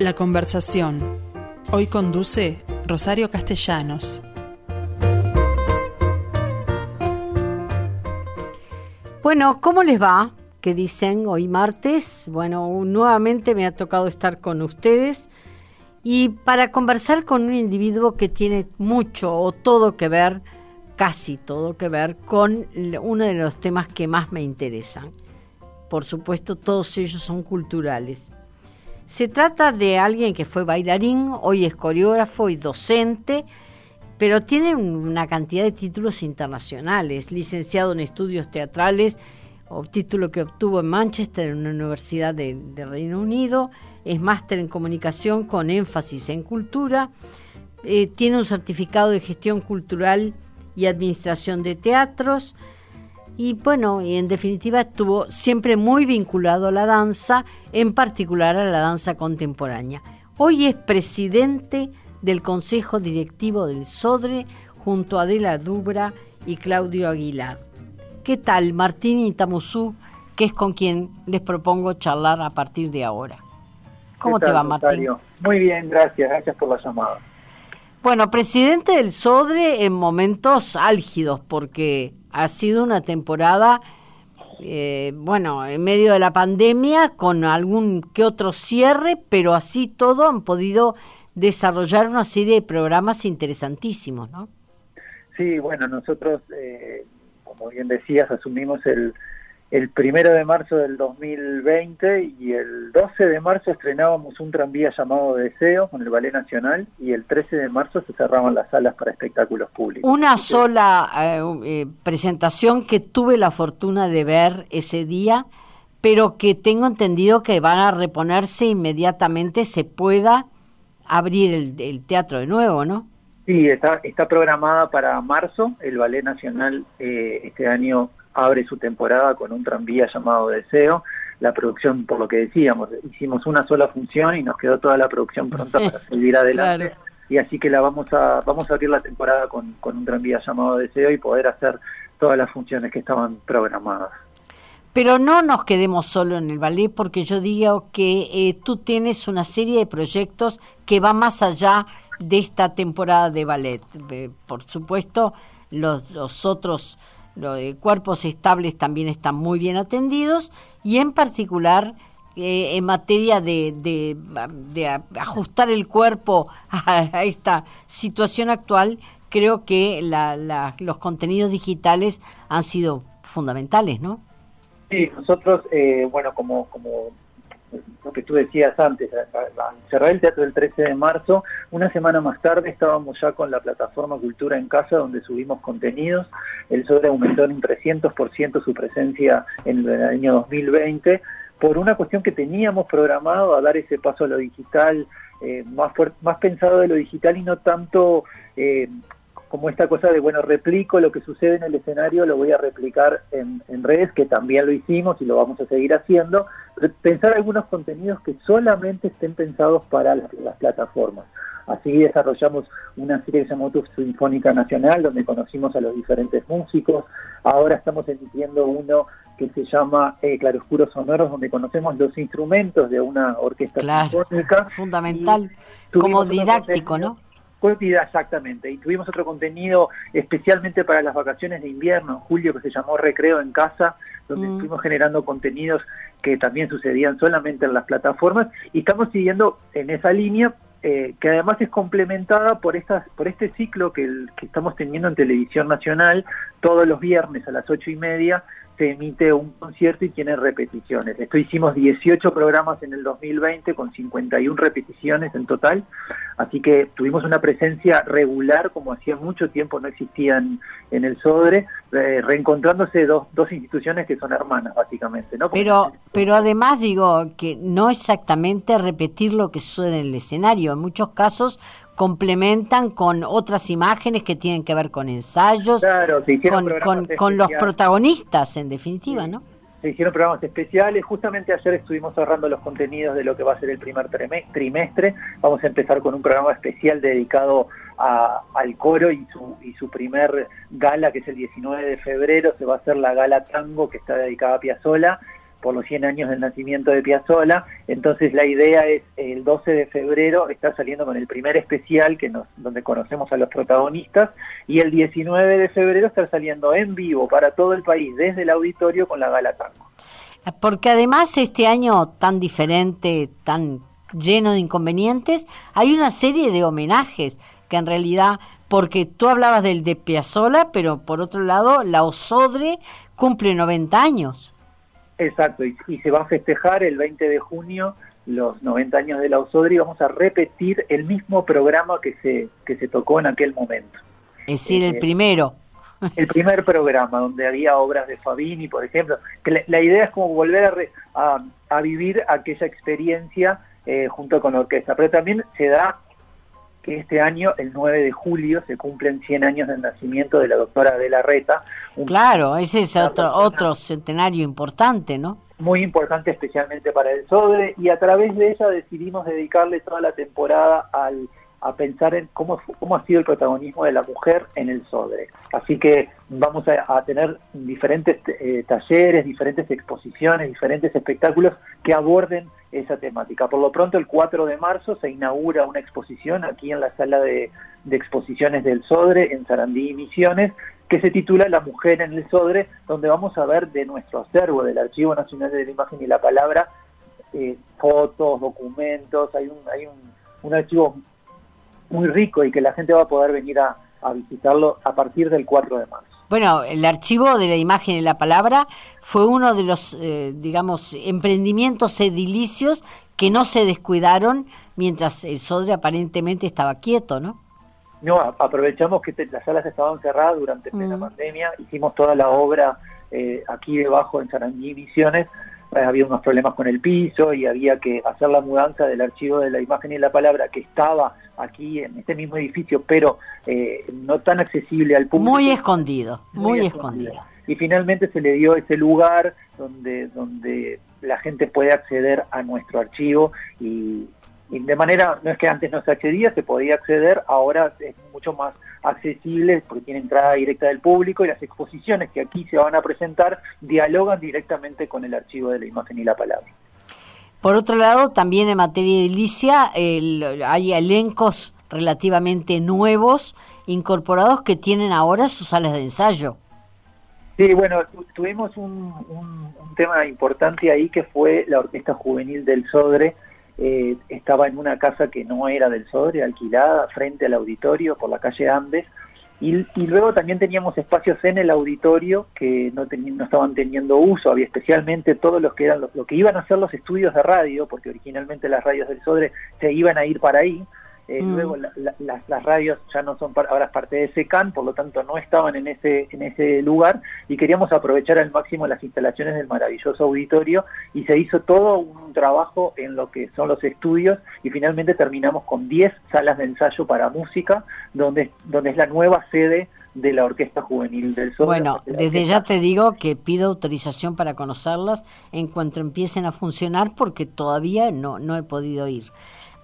La conversación. Hoy conduce Rosario Castellanos. Bueno, ¿cómo les va? ¿Qué dicen hoy martes? Bueno, nuevamente me ha tocado estar con ustedes y para conversar con un individuo que tiene mucho o todo que ver, casi todo que ver con uno de los temas que más me interesan. Por supuesto, todos ellos son culturales. Se trata de alguien que fue bailarín, hoy es coreógrafo y docente, pero tiene una cantidad de títulos internacionales, licenciado en estudios teatrales, título que obtuvo en Manchester, en una universidad de, Reino Unido, es máster en comunicación con énfasis en cultura, eh, tiene un certificado de gestión cultural y administración de teatros, y bueno, y en definitiva estuvo siempre muy vinculado a la danza, en particular a la danza contemporánea. Hoy es presidente del Consejo Directivo del SODRE junto a Adela Dubra y Claudio Aguilar. ¿Qué tal, Martín Itamuzú, que es con quien les propongo charlar a partir de ahora? ¿Cómo te va, Martín? Muy bien, gracias, gracias por la llamada. Bueno, presidente del SODRE en momentos álgidos, porque ha sido una temporada, eh, bueno, en medio de la pandemia, con algún que otro cierre, pero así todo han podido desarrollar una serie de programas interesantísimos, ¿no? Sí, bueno, nosotros, eh, como bien decías, asumimos el, el primero de marzo del 2020 y el 12 de marzo estrenábamos un tranvía llamado Deseo con el Ballet Nacional y el 13 de marzo se cerraban las salas para espectáculos públicos. Una sola eh, eh, presentación que tuve la fortuna de ver ese día, pero que tengo entendido que van a reponerse inmediatamente, se pueda abrir el, teatro de nuevo, ¿no? Sí, está, está programada para marzo, el Ballet Nacional eh, este año abre su temporada con un tranvía llamado Deseo. La producción, por lo que decíamos, hicimos una sola función y nos quedó toda la producción pronta para seguir adelante. Y así que la vamos a vamos a abrir la temporada con, con un tranvía llamado Deseo y poder hacer todas las funciones que estaban programadas. Pero no nos quedemos solo en el ballet, porque yo digo que eh, tú tienes una serie de proyectos que va más allá de esta temporada de ballet. Eh, por supuesto, los, los otros los cuerpos estables también están muy bien atendidos y en particular eh, en materia de, de, ajustar el cuerpo a, esta situación actual, creo que los contenidos digitales han sido fundamentales, ¿no? Sí, nosotros, eh, bueno, como, como lo que tú decías antes, cerrar el teatro el 13 de marzo, una semana más tarde estábamos ya con la plataforma Cultura en Casa, donde subimos contenidos. El SODRE aumentó en un 300% su presencia en el año 2020 por una cuestión que teníamos programado a dar ese paso a lo digital, eh, más, más pensado de lo digital y no tanto eh, como esta cosa de, bueno, replico lo que sucede en el escenario, lo voy a replicar en, redes, que también lo hicimos y lo vamos a seguir haciendo, pensar algunos contenidos que solamente estén pensados para las, plataformas. Así desarrollamos una serie que se llamó Sinfónica Nacional, donde conocimos a los diferentes músicos. Ahora estamos emitiendo uno que se llama eh, Claroscuros Sonoros, donde conocemos los instrumentos de una orquesta sinfónica. Fundamental, como didáctico, ¿no? Exactamente. Y tuvimos otro contenido especialmente para las vacaciones de invierno, en julio, que se llamó Recreo en Casa, donde mm. estuvimos generando contenidos que también sucedían solamente en las plataformas. Y estamos siguiendo en esa línea, eh, que además es complementada por, estas, por este ciclo que, que estamos teniendo en Televisión Nacional todos los viernes a las ocho y media se emite un concierto y tiene repeticiones. Esto hicimos 18 programas en el 2020 con 51 repeticiones en total, así que tuvimos una presencia regular como hacía mucho tiempo no existían en el SODRE, eh, reencontrándose dos, dos instituciones que son hermanas básicamente. ¿no? Pero, pero además digo que no exactamente repetir lo que sucede en el escenario, en muchos casos complementan con otras imágenes que tienen que ver con ensayos, con, con, los protagonistas, en definitiva, ¿no? Se hicieron programas especiales. Justamente ayer estuvimos cerrando los contenidos de lo que va a ser el primer trimestre. Vamos a empezar con un programa especial dedicado al coro y su, y su primer gala, que es el 19 de febrero. Se va a hacer la gala tango, que está dedicada a Piazzola por los 100 años del nacimiento de Piazzolla. Entonces la idea es el 12 de febrero estar saliendo con el primer especial que nos, donde conocemos a los protagonistas y el 19 de febrero estar saliendo en vivo para todo el país desde el auditorio con la gala tango. Porque además este año tan diferente, tan lleno de inconvenientes, hay una serie de homenajes que en realidad, porque tú hablabas del de Piazzolla, pero por otro lado, la Osodre cumple 90 años. Exacto, y, se va a festejar el 20 de junio los 90 años de la Osodre y vamos a repetir el mismo programa que se, que se tocó en aquel momento. Es decir, el eh, primero. El primer programa, donde había obras de Fabini, por ejemplo. Que la, idea es como volver a, a, vivir aquella experiencia eh, junto con la orquesta. Pero también se da que este año, el 9 de julio, se cumplen 100 años del nacimiento de la doctora Adela Reta. Claro, ese es otro, otro centenario importante, ¿no? Muy importante especialmente para el Sodre y a través de ella decidimos dedicarle toda la temporada al a pensar en cómo, cómo ha sido el protagonismo de la mujer en el Sodre. Así que vamos a, tener diferentes eh, talleres, diferentes exposiciones, diferentes espectáculos que aborden esa temática. Por lo pronto, el 4 de marzo se inaugura una exposición aquí en la sala de, exposiciones del Sodre, en Sarandí y Misiones, que se titula La mujer en el Sodre, donde vamos a ver de nuestro acervo del Archivo Nacional de la Imagen y la Palabra eh, fotos, documentos, hay un, hay un, un archivo muy rico y que la gente va a poder venir a, visitarlo a partir del 4 de marzo. Bueno, el archivo de la imagen y la palabra fue uno de los, eh, digamos, emprendimientos edilicios que no se descuidaron mientras el Sodre aparentemente estaba quieto, ¿no? No, aprovechamos que las salas estaban cerradas durante la mm. pandemia, hicimos toda la obra eh, aquí debajo en Sarandí Misiones, eh, había unos problemas con el piso y había que hacer la mudanza del archivo de la imagen y la palabra que estaba aquí en este mismo edificio, pero eh, no tan accesible al público. Muy escondido, muy, escondido. Y finalmente se le dio ese lugar donde, donde la gente puede acceder a nuestro archivo y, de manera, no es que antes no se accedía, se podía acceder, ahora es mucho más accesible porque tiene entrada directa del público y las exposiciones que aquí se van a presentar dialogan directamente con el archivo de la imagen y la palabra. Por otro lado, también en materia de edilicia hay elencos relativamente nuevos incorporados que tienen ahora sus salas de ensayo. Sí, bueno, tuvimos un, tema importante ahí que fue la Orquesta Juvenil del Sodre. Eh, estaba en una casa que no era del Sodre, alquilada frente al auditorio por la calle Andes y, luego también teníamos espacios en el auditorio que no, no estaban teniendo uso, había especialmente todos los que eran lo, que iban a ser los estudios de radio, porque originalmente las radios del Sodre se iban a ir para ahí, eh, mm. Luego las, radios ya no son ahora es parte de ese CAN, por lo tanto no estaban en ese en ese lugar y queríamos aprovechar al máximo las instalaciones del maravilloso auditorio y se hizo todo un trabajo en lo que son los estudios y finalmente terminamos con 10 salas de ensayo para música donde donde es la nueva sede de la Orquesta Juvenil del Sol. Bueno, desde ya te digo que pido autorización para conocerlas en cuanto empiecen a funcionar porque todavía no, no he podido ir.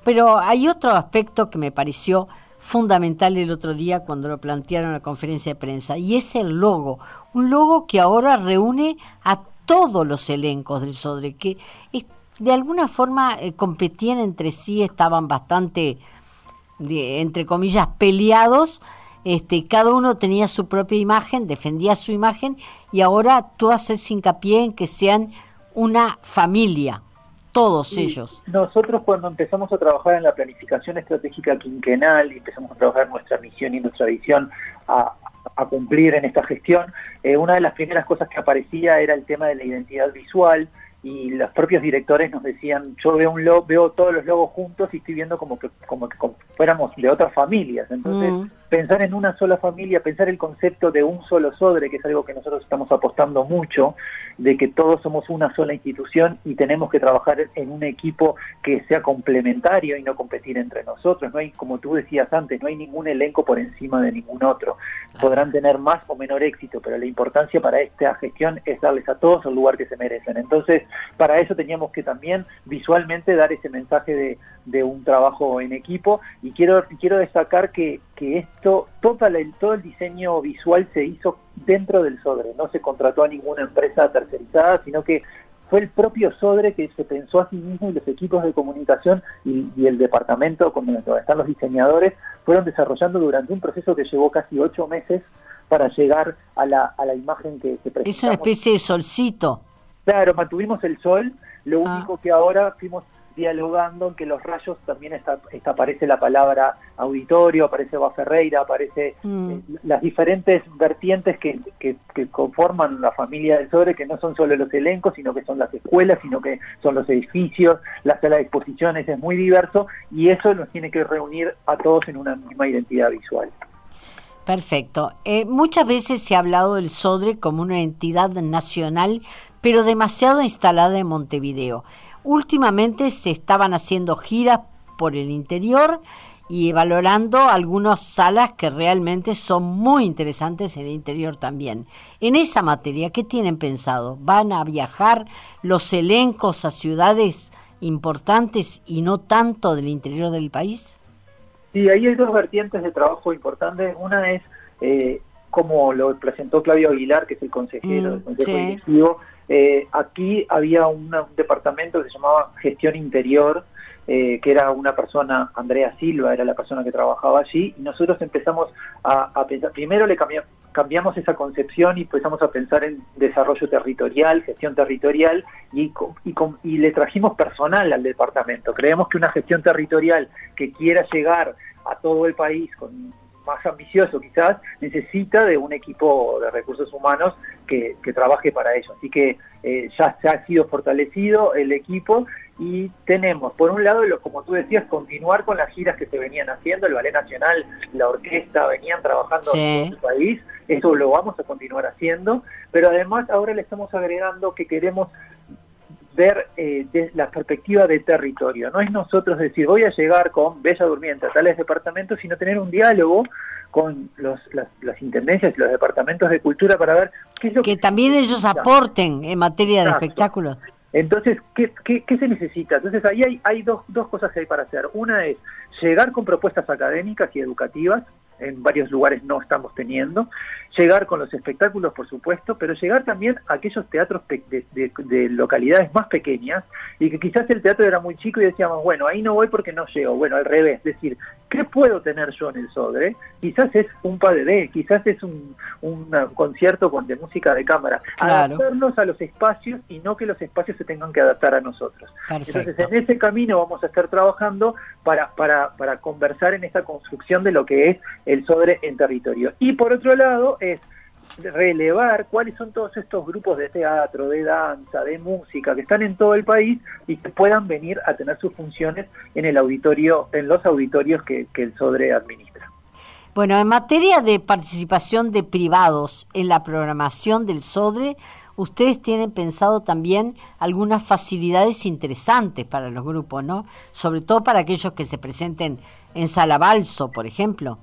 Pero hay otro aspecto que me pareció fundamental el otro día cuando lo plantearon en la conferencia de prensa, y es el logo. Un logo que ahora reúne a todos los elencos del Sodre, que de alguna forma eh, competían entre sí, estaban bastante, entre comillas, peleados. Este, cada uno tenía su propia imagen, defendía su imagen, y ahora tú haces hincapié en que sean una familia, todos ellos. Nosotros cuando empezamos a trabajar en la planificación estratégica quinquenal y empezamos a trabajar nuestra misión y nuestra visión a, cumplir en esta gestión, eh, una de las primeras cosas que aparecía era el tema de la identidad visual y los propios directores nos decían, yo veo un veo todos los logos juntos y estoy viendo como que como que fuéramos de otras familias. Entonces, mm pensar en una sola familia, pensar el concepto de un solo sodre, que es algo que nosotros estamos apostando mucho, de que todos somos una sola institución y tenemos que trabajar en un equipo que sea complementario y no competir entre nosotros. No hay, como tú decías antes, no hay ningún elenco por encima de ningún otro. Podrán tener más o menor éxito, pero la importancia para esta gestión es darles a todos el lugar que se merecen. Entonces, para eso teníamos que también visualmente dar ese mensaje de, de un trabajo en equipo y quiero, quiero destacar que, que esto, todo el, todo el diseño visual se hizo dentro del Sodre, no se contrató a ninguna empresa tercerizada, sino que fue el propio Sodre que se pensó a sí mismo y los equipos de comunicación y, el departamento donde están los diseñadores fueron desarrollando durante un proceso que llevó casi ocho meses para llegar a la, a la imagen que, se presentamos. Es una especie de solcito. Claro, mantuvimos el sol, lo ah. único que ahora fuimos dialogando en que los rayos también está, aparece la palabra auditorio, aparece Ferreira, aparece mm. eh, las diferentes vertientes que, que, conforman la familia del sobre, que no son solo los elencos, sino que son las escuelas, sino que son los edificios, la sala de exposiciones, es muy diverso y eso nos tiene que reunir a todos en una misma identidad visual. Perfecto. Eh, muchas veces se ha hablado del SODRE como una entidad nacional, pero demasiado instalada en Montevideo. Últimamente se estaban haciendo giras por el interior y valorando algunas salas que realmente son muy interesantes en el interior también. En esa materia, ¿qué tienen pensado? ¿Van a viajar los elencos a ciudades importantes y no tanto del interior del país? Sí, ahí hay dos vertientes de trabajo importantes. Una es, eh, como lo presentó Claudio Aguilar, que es el consejero mm, del Consejo Directivo, eh, aquí había un departamento que se llamaba Gestión Interior, eh, que era una persona, Andrea Silva era la persona que trabajaba allí, y nosotros empezamos a, pensar, primero le cambiamos esa concepción y empezamos a pensar en desarrollo territorial, gestión territorial, y, y, y le trajimos personal al departamento. Creemos que una gestión territorial que quiera llegar a todo el país con más ambicioso quizás, necesita de un equipo de recursos humanos que, trabaje para ello. Así que eh, ya se ha sido fortalecido el equipo y tenemos, por un lado, lo, como tú decías, continuar con las giras que se venían haciendo, el Ballet Nacional, la orquesta, venían trabajando en el país, eso lo vamos a continuar haciendo, pero además ahora le estamos agregando que queremos ver eh, la perspectiva de territorio. No es nosotros decir, voy a llegar con Bella Durmiente a tales departamentos, sino tener un diálogo con los, las, intendencias y los departamentos de cultura para ver qué es lo que... Que también ellos aporten en materia de espectáculos. Entonces, ¿qué, ¿qué, qué, se necesita? Entonces, ahí hay, hay dos, dos cosas que hay para hacer. Una es llegar con propuestas académicas y educativas, en varios lugares no estamos teniendo, llegar con los espectáculos, por supuesto, pero llegar también a aquellos teatros de, localidades más pequeñas y que quizás el teatro era muy chico y decíamos, bueno, ahí no voy porque no llego, bueno, al revés, es decir, ¿qué puedo tener yo en el Sodre? Quizás es un padre, quizás es un, concierto con, de música de cámara, adaptarnos a los espacios y no que los espacios se tengan que adaptar a nosotros. Entonces, en ese camino vamos a estar trabajando para, para, para conversar en esta construcción de lo que es el Sodre en territorio. Y por otro lado, es relevar cuáles son todos estos grupos de teatro, de danza, de música que están en todo el país y que puedan venir a tener sus funciones en el auditorio, en los auditorios que, el SODRE administra. Bueno, en materia de participación de privados en la programación del SODRE, ustedes tienen pensado también algunas facilidades interesantes para los grupos, ¿no? Sobre todo para aquellos que se presenten en Sala Balso, por ejemplo.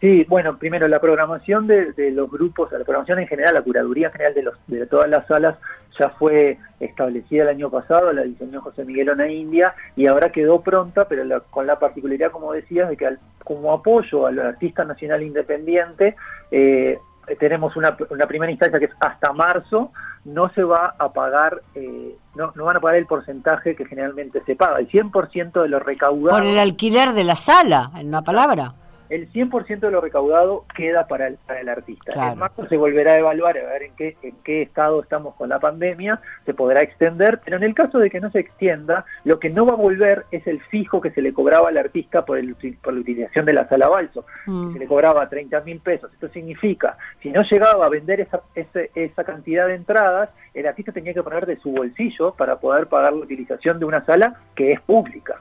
Sí, bueno, primero la programación de, los grupos, la programación en general, la curaduría en general de, los, de todas las salas ya fue establecida el año pasado, la diseñó José Miguel Ona India y ahora quedó pronta, pero con la particularidad, como decías, de que como apoyo al artista nacional independiente, eh, tenemos una, una, primera instancia que es hasta marzo, no se va a pagar, eh, no, no van a pagar el porcentaje que generalmente se paga, el 100% de lo recaudado. Por el alquiler de la sala, en una palabra el 100% de lo recaudado queda para el, para el artista. El marco se volverá a evaluar, a ver en qué, en qué estado estamos con la pandemia, se podrá extender, pero en el caso de que no se extienda, lo que no va a volver es el fijo que se le cobraba al artista por, el, por la utilización de la sala balso, mm. se le cobraba 30 mil pesos. Esto significa, si no llegaba a vender esa, esa cantidad de entradas, el artista tenía que poner de su bolsillo para poder pagar la utilización de una sala que es pública.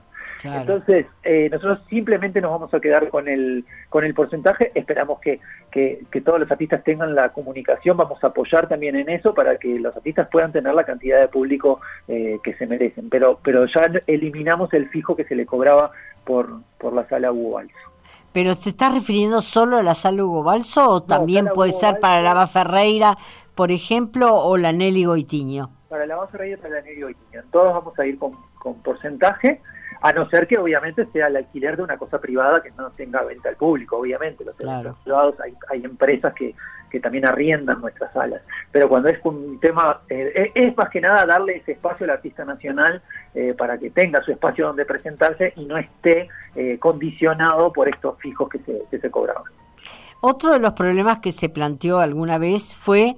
Entonces, eh, nosotros simplemente nos vamos a quedar con el, con el porcentaje, esperamos que, que, todos los artistas tengan la comunicación, vamos a apoyar también en eso para que los artistas puedan tener la cantidad de público eh, que se merecen, pero, pero ya eliminamos el fijo que se le cobraba por, por la sala Hugo Balso. ¿Pero te estás refiriendo solo a la sala Hugo Balso o también puede ser para la Ava Ferreira, por ejemplo, o la Nelly Goitiño? Para la Ava Ferreira y para la Nelly Goitiño. Todos vamos a ir con, con porcentaje a no ser que obviamente sea el alquiler de una cosa privada que no tenga venta al público, obviamente. Los, privados hay, hay, empresas que, que también arriendan nuestras salas. Pero cuando es un tema, eh, es más que nada darle ese espacio al artista nacional eh, para que tenga su espacio donde presentarse y no esté eh, condicionado por estos fijos que se, que se cobraban. Otro de los problemas que se planteó alguna vez fue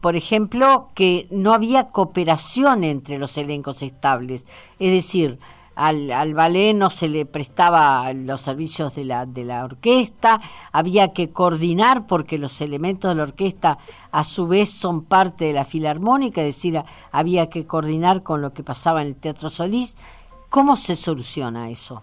por ejemplo, que no había cooperación entre los elencos estables. Es decir, al, al, ballet no se le prestaba los servicios de la, de la orquesta, había que coordinar porque los elementos de la orquesta a su vez son parte de la filarmónica, es decir, había que coordinar con lo que pasaba en el Teatro Solís. ¿Cómo se soluciona eso?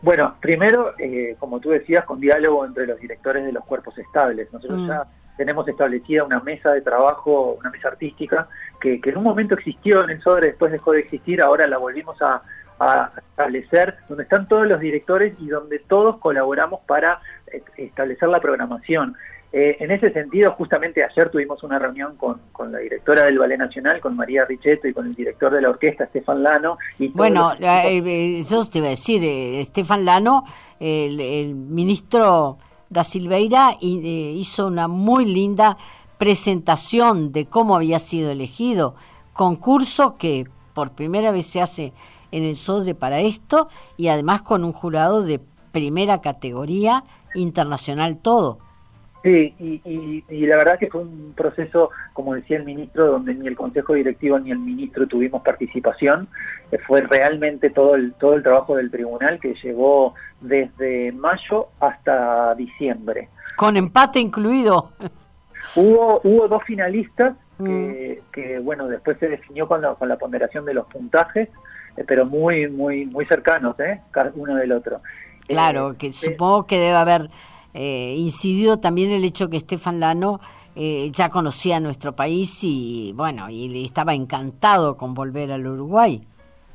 Bueno, primero, eh, como tú decías, con diálogo entre los directores de los cuerpos estables. Nosotros mm. ya tenemos establecida una mesa de trabajo, una mesa artística, que, que en un momento existió en el SODRE, después dejó de existir, ahora la volvimos a, a establecer, donde están todos los directores y donde todos colaboramos para eh, establecer la programación. Eh, en ese sentido, justamente ayer tuvimos una reunión con, con, la directora del Ballet Nacional, con María Richetto y con el director de la orquesta, Estefan Lano. Y bueno, eh, eso te iba a decir, Estefan Lano, el, el, ministro da Silveira, hizo una muy linda presentación de cómo había sido elegido, concurso que por primera vez se hace en el SODRE para esto y además con un jurado de primera categoría internacional todo. Sí, y, la verdad que fue un proceso, como decía el ministro, donde ni el consejo directivo ni el ministro tuvimos participación. Eh, fue realmente todo el todo el trabajo del tribunal que llegó desde mayo hasta diciembre. Con empate incluido. Hubo hubo dos finalistas que, mm. que bueno después se definió con la, con la ponderación de los puntajes pero muy, muy, muy cercanos, ¿eh? uno del otro. Claro, eh, que supongo que debe haber eh, incidido también el hecho que Estefan Lano ya conocía nuestro país y, bueno, y estaba encantado con volver al Uruguay.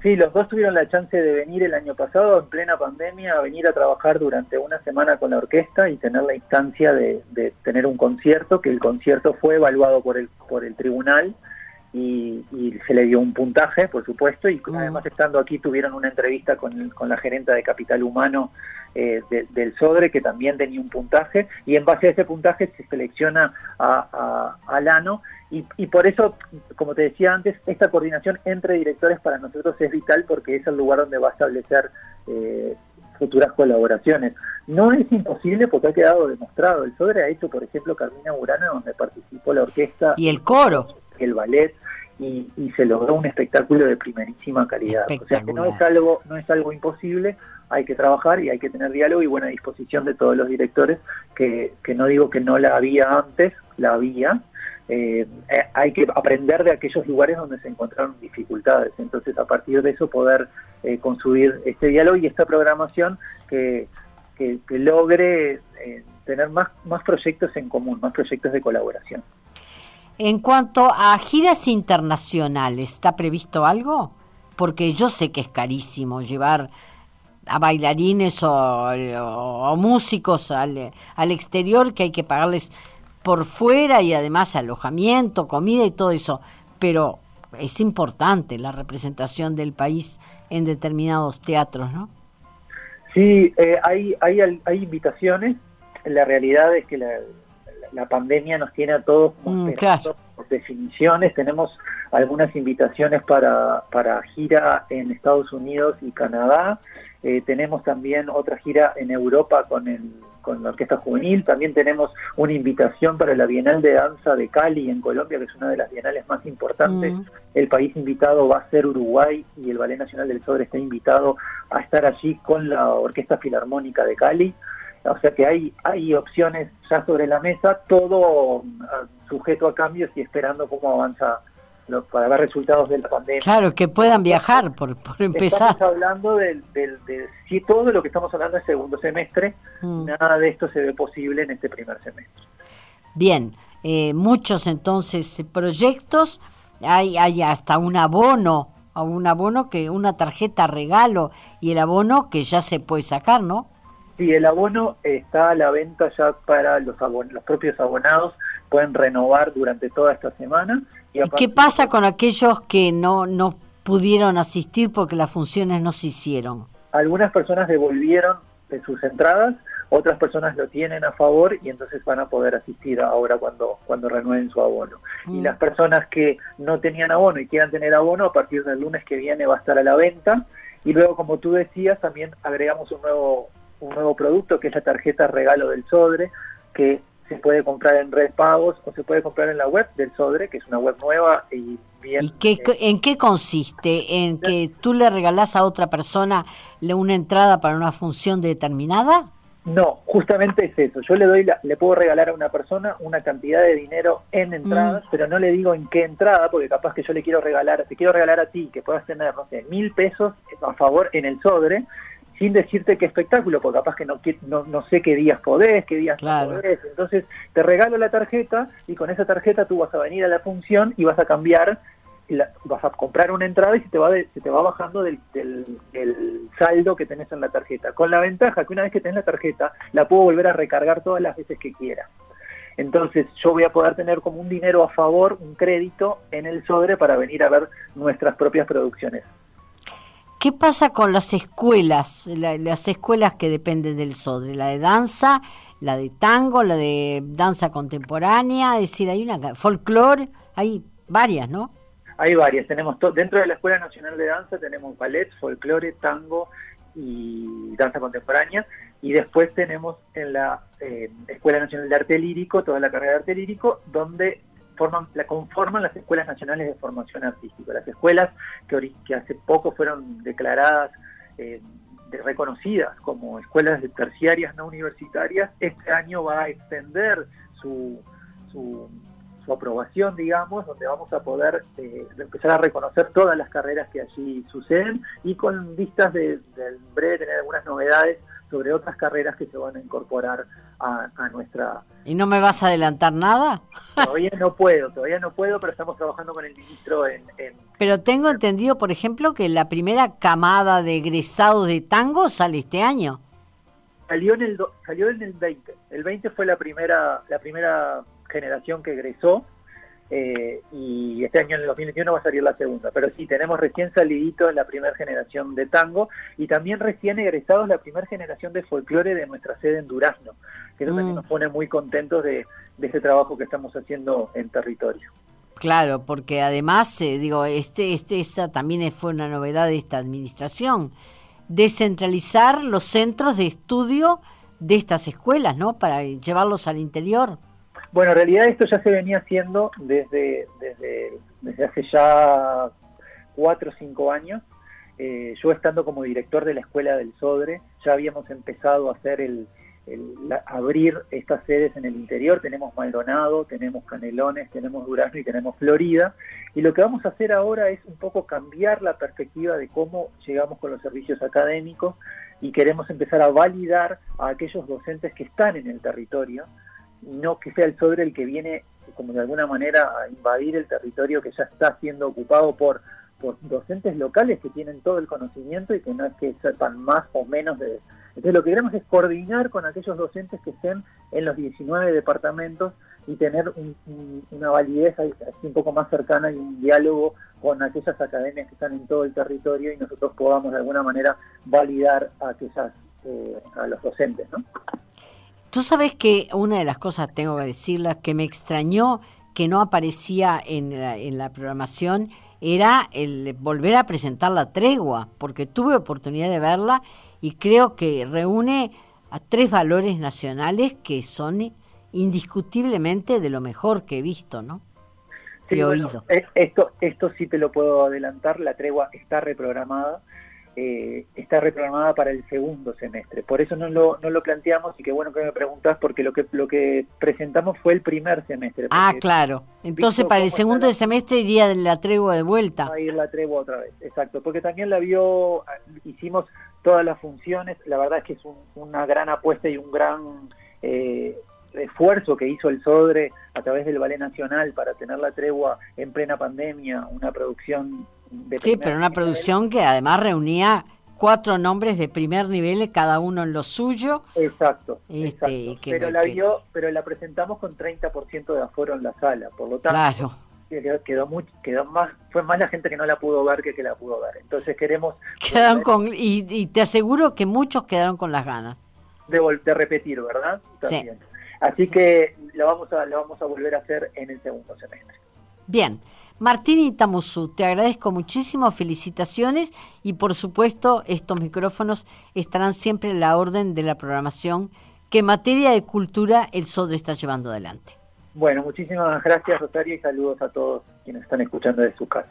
Sí, los dos tuvieron la chance de venir el año pasado, en plena pandemia, a venir a trabajar durante una semana con la orquesta y tener la instancia de, de tener un concierto, que el concierto fue evaluado por el, por el tribunal y, se le dio un puntaje, por supuesto, y mm. además estando aquí tuvieron una entrevista con, con la gerenta de Capital Humano eh, del SODRE, que también tenía un puntaje, y en base a ese puntaje se selecciona a, a, a Lano, y, y, por eso, como te decía antes, esta coordinación entre directores para nosotros es vital porque es el lugar donde va a establecer eh, futuras colaboraciones. No es imposible porque ha quedado demostrado. El SODRE ha hecho, por ejemplo, Carmina Burana, donde participó la orquesta. Y el coro el ballet y, se logró un espectáculo de primerísima calidad. O sea que no es algo, no es algo imposible, hay que trabajar y hay que tener diálogo y buena disposición de todos los directores, que, que no digo que no la había antes, la había. Eh, eh, hay que aprender de aquellos lugares donde se encontraron dificultades. Entonces, a partir de eso, poder eh, construir este diálogo y esta programación que, que, logre tener más, más proyectos en común, más proyectos de colaboración. En cuanto a giras internacionales, ¿está previsto algo? Porque yo sé que es carísimo llevar a bailarines o, músicos al, al, exterior, que hay que pagarles por fuera y además alojamiento, comida y todo eso. Pero es importante la representación del país en determinados teatros, ¿no? Sí, eh, hay, hay, hay invitaciones. La realidad es que la, la pandemia nos tiene a todos mm, por definiciones. Tenemos algunas invitaciones para, para gira en Estados Unidos y Canadá. Eh, tenemos también otra gira en Europa con, el, con la Orquesta Juvenil. También tenemos una invitación para la Bienal de Danza de Cali en Colombia, que es una de las bienales más importantes. Mm. El país invitado va a ser Uruguay y el Ballet Nacional del Sobre está invitado a estar allí con la Orquesta Filarmónica de Cali. O sea que hay, hay opciones ya sobre la mesa, todo ah, sujeto a cambios y esperando cómo avanza para ver resultados de la pandemia. Claro, que puedan viajar, por, por empezar. Estamos hablando del, del, si todo lo que estamos hablando es segundo semestre, mm. nada de esto se ve posible en este primer semestre. Bien, eh, muchos entonces proyectos, hay, hay hasta un abono, un abono que una tarjeta regalo y el abono que ya se puede sacar, ¿no? Sí, el abono está a la venta ya para los, los propios abonados, pueden renovar durante toda esta semana. ¿Y, qué pasa con aquellos que no, no pudieron asistir porque las funciones no se hicieron? Algunas personas devolvieron sus entradas, otras personas lo tienen a favor y entonces van a poder asistir ahora cuando, cuando renueven su abono. Y Mm. las personas que no tenían abono y quieran tener abono, a partir del lunes que viene va a estar a la venta. Y luego, como tú decías, también agregamos un nuevo, un nuevo producto que es la tarjeta regalo del Sodre, que se puede comprar en Red Pagos o se puede comprar en la web del Sodre, que es una web nueva y bien... ¿Y qué, eh, en qué consiste? ¿En que tú le regalás a otra persona le- una entrada para una función determinada? No, justamente es eso. Yo le doy, la- le puedo regalar a una persona una cantidad de dinero en entradas, pero no le digo en qué entrada, porque capaz que yo le quiero regalar, te quiero regalar a ti que puedas tener, no sé, mil pesos a favor en el Sodre, sin decirte qué espectáculo, porque capaz que no, no, no sé qué días podés, qué días Claro. no podés. Entonces te regalo la tarjeta y con esa tarjeta tú vas a venir a la función y vas a cambiar la- vas a comprar una entrada y se te va, de- se te va bajando del, del- del saldo que tenés en la tarjeta. Con la ventaja que una vez que tenés la tarjeta, la puedo volver a recargar todas las veces que quiera. Entonces yo voy a poder tener como un dinero a favor, un crédito en el sobre para venir a ver nuestras propias producciones. ¿Qué pasa con las escuelas? La- las escuelas que dependen del SODRE, la de danza, la de tango, la de danza contemporánea, es decir, hay una folclore, hay varias, ¿no? Hay varias, tenemos dentro de la Escuela Nacional de Danza tenemos ballet, folclore, tango y danza contemporánea y después tenemos en la eh, Escuela Nacional de Arte Lírico toda la carrera de arte lírico donde forman, la conforman las escuelas nacionales de formación artística, las escuelas que, hace poco fueron declaradas eh, de- reconocidas como escuelas terciarias no universitarias, este año va a extender su, su, su aprobación, digamos, donde vamos a poder eh, empezar a reconocer todas las carreras que allí suceden y con vistas de, de en breve tener algunas novedades sobre otras carreras que se van a incorporar a, a nuestra... ¿Y no me vas a adelantar nada? Todavía no puedo, todavía no puedo, pero estamos trabajando con el ministro en... en- Pero tengo entendido, por ejemplo, que la primera camada de egresados de tango sale este año. salió en el do- salió en el 20. El 20 fue la primera la primera generación que egresó eh, y este año en el 2021 va a salir la segunda. Pero sí, tenemos recién salidito la primera generación de tango y también recién egresados la primera generación de folclore de nuestra sede en Durazno, que eso Mm. también nos pone muy contentos de, de ese trabajo que estamos haciendo en territorio. Claro, porque además, eh, digo, este, este, esa también fue una novedad de esta administración, descentralizar los centros de estudio de estas escuelas, ¿no? Para llevarlos al interior. Bueno, en realidad esto ya se venía haciendo desde, desde, desde hace ya cuatro o cinco años. Eh, yo estando como director de la Escuela del Sodre, ya habíamos empezado a hacer el, abrir estas sedes en el interior. Tenemos Maldonado, tenemos Canelones, tenemos Durazno y tenemos Florida. Y lo que vamos a hacer ahora es un poco cambiar la perspectiva de cómo llegamos con los servicios académicos y queremos empezar a validar a aquellos docentes que están en el territorio no que sea el sobre el que viene como de alguna manera a invadir el territorio que ya está siendo ocupado por, por docentes locales que tienen todo el conocimiento y que no es que sepan más o menos de... Entonces lo que queremos es coordinar con aquellos docentes que estén en los 19 departamentos y tener un- un- una validez así un poco más cercana y un diálogo con aquellas academias que están en todo el territorio y nosotros podamos de alguna manera validar a aquellas eh, a los docentes, ¿no? Tú sabes que una de las cosas, tengo que decirla, que me extrañó que no aparecía en la, en la programación era el volver a presentar la tregua, porque tuve oportunidad de verla y creo que reúne a tres valores nacionales que son indiscutiblemente de lo mejor que he visto, ¿no? Sí, He bueno, oído. eh, esto, esto sí te lo puedo adelantar, la tregua está reprogramada, eh, está reprogramada para el segundo semestre. Por eso no lo, no lo planteamos y qué bueno que me preguntas porque lo que, lo que presentamos fue el primer semestre. Ah, claro. Entonces para el segundo la- semestre iría de la tregua de vuelta. Va a ir la tregua otra vez, exacto, porque también la vio, hicimos todas las funciones, la verdad es que es un- una gran apuesta y un gran eh, esfuerzo que hizo el Sodre a través del Ballet Nacional para tener la tregua en plena pandemia, una producción de Sí, pero una nivel. producción que además reunía cuatro nombres de primer nivel, cada uno en lo suyo. Exacto, Este, exacto. y que- pero la que- vio, pero la presentamos con 30% de aforo en la sala, por lo tanto Claro. quedó, muy- quedó más, fue más la gente que no la pudo ver que que la pudo ver. Entonces queremos Quedaron con, y, y te aseguro que muchos quedaron con las ganas. de, repetir, ¿verdad? Sí. Así que lo vamos, a, lo vamos a volver a hacer en el segundo semestre. Bien. Martín y Tamusú, te agradezco muchísimo, felicitaciones y por supuesto estos micrófonos estarán siempre en la orden de la programación que en materia de cultura el SODRE está llevando adelante. Bueno, muchísimas gracias Rosario y saludos a todos quienes están escuchando de su casa.